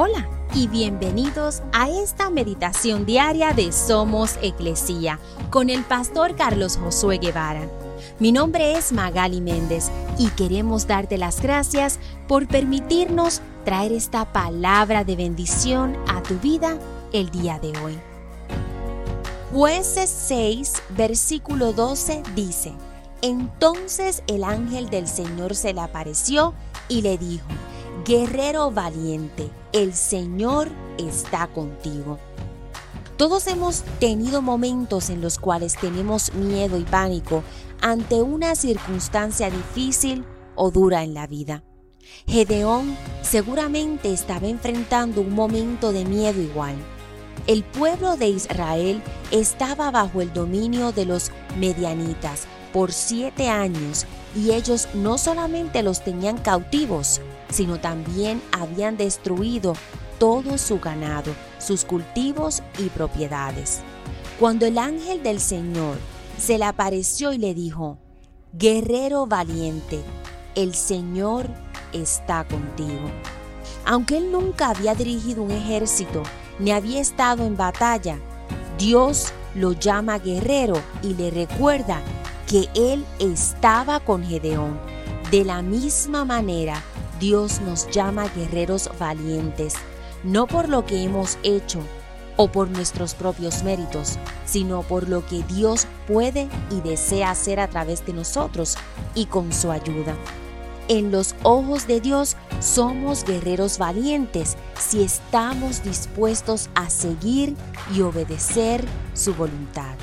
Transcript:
Hola y bienvenidos a esta meditación diaria de Somos Eclesía con el pastor Carlos Josué Guevara. Mi nombre es Magali Méndez y queremos darte las gracias por permitirnos traer esta palabra de bendición a tu vida el día de hoy. Jueces 6, versículo 12 dice, Entonces el ángel del Señor se le apareció y le dijo, Guerrero valiente, el Señor está contigo. Todos hemos tenido momentos en los cuales tenemos miedo y pánico ante una circunstancia difícil o dura en la vida. Gedeón seguramente estaba enfrentando un momento de miedo igual. El pueblo de Israel estaba bajo el dominio de los medianitas por siete años y ellos no solamente los tenían cautivos, sino también habían destruido todo su ganado, sus cultivos y propiedades. Cuando el ángel del Señor se le apareció y le dijo, Guerrero valiente, el Señor está contigo. Aunque él nunca había dirigido un ejército ni había estado en batalla, Dios lo llama guerrero y le recuerda que él estaba con Gedeón. De la misma manera, Dios nos llama guerreros valientes, no por lo que hemos hecho o por nuestros propios méritos, sino por lo que Dios puede y desea hacer a través de nosotros y con su ayuda. En los ojos de Dios somos guerreros valientes si estamos dispuestos a seguir y obedecer su voluntad.